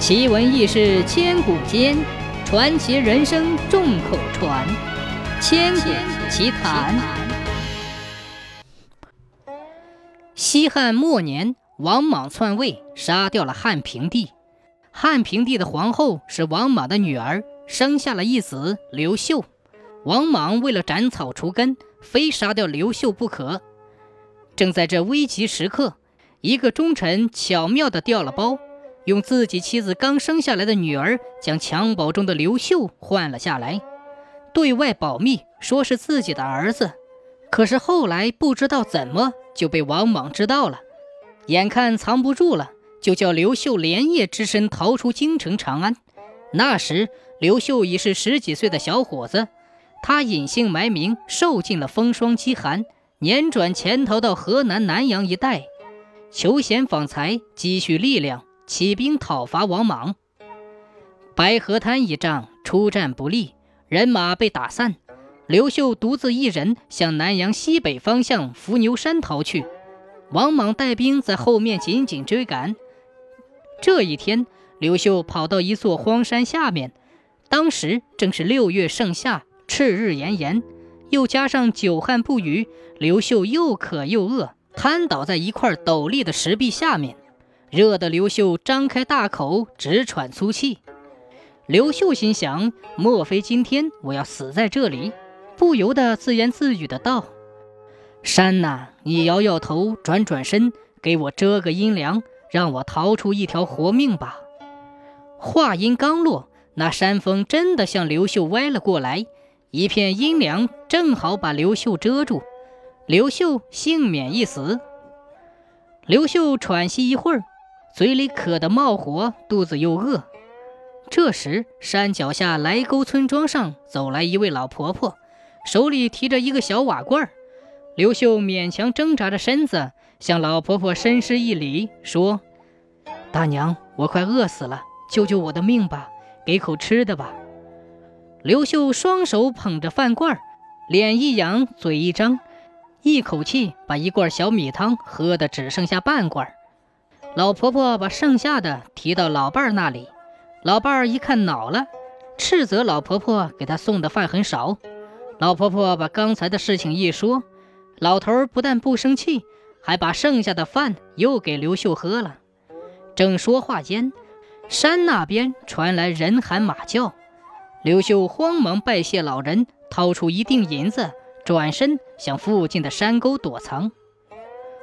奇闻异事千古间，传奇人生众口传。千古奇谈。西汉末年，王莽篡位，杀掉了汉平帝。汉平帝的皇后是王莽的女儿，生下了一子刘秀。王莽为了斩草除根，非杀掉刘秀不可。正在这危急时刻，一个忠臣巧妙地掉了包，用自己妻子刚生下来的女儿将襁褓中的刘秀换了下来，对外保密，说是自己的儿子。可是后来不知道怎么就被王莽知道了，眼看藏不住了，就叫刘秀连夜只身逃出京城长安。那时刘秀已是十几岁的小伙子，他隐姓埋名，受尽了风霜饥寒。辗转潜逃到河南南阳一带，求贤访才，积蓄力量，起兵讨伐王莽。白河滩一仗出战不利，人马被打散，刘秀独自一人向南阳西北方向伏牛山逃去。王莽带兵在后面紧紧追赶。这一天，刘秀跑到一座荒山下面，当时正是六月盛夏，赤日炎炎。又加上久旱不雨，刘秀又渴又饿，瘫倒在一块陡立的石壁下面，热得刘秀张开大口直喘粗气。刘秀心想：莫非今天我要死在这里？不由得自言自语的道：“山呐，你摇摇头，转转身，给我遮个阴凉，让我逃出一条活命吧。”话音刚落，那山峰真的向刘秀歪了过来。一片阴凉，正好把刘秀遮住，刘秀幸免一死。刘秀喘息一会儿，嘴里渴得冒火，肚子又饿。这时，山脚下来沟村庄上走来一位老婆婆，手里提着一个小瓦罐儿。刘秀勉强挣扎着身子，向老婆婆深施一礼，说：“大娘，我快饿死了，救救我的命吧，给口吃的吧。”刘秀双手捧着饭罐儿，脸一扬，嘴一张，一口气把一罐小米汤喝得只剩下半罐儿。老婆婆把剩下的提到老伴儿那里，老伴儿一看恼了，斥责老婆婆给他送的饭很少。老婆婆把刚才的事情一说，老头儿不但不生气，还把剩下的饭又给刘秀喝了。正说话间，山那边传来人喊马叫。刘秀慌忙拜谢老人，掏出一锭银子，转身向附近的山沟躲藏。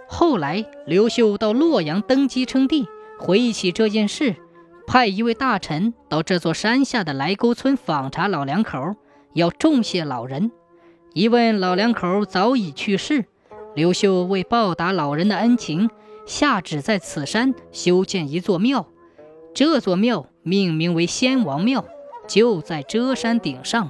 后来，刘秀到洛阳登基称帝，回忆起这件事，派一位大臣到这座山下的来沟村访查老两口，要重谢老人。一问老两口早已去世，刘秀为报答老人的恩情，下旨在此山修建一座庙，这座庙命名为先王庙。就在遮山顶上。